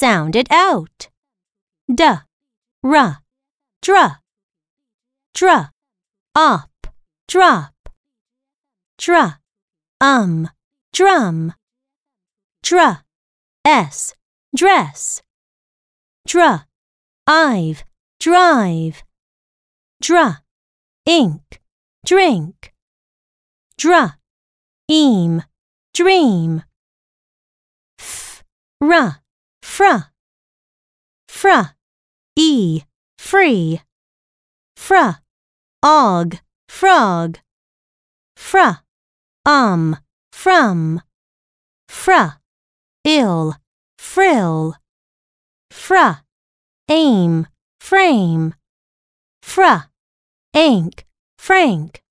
Sound it out. D, r, dr, dr, up, drop, dr, um, drum, dr, s, dress, dr, ive, drive, dr, ink, drink, dr, eam, dream, F, f, r, fr, fr, e, free, fr, og, frog, fr, um, from, fr, ill, frill, fr, aim, frame, fr, ink, frank.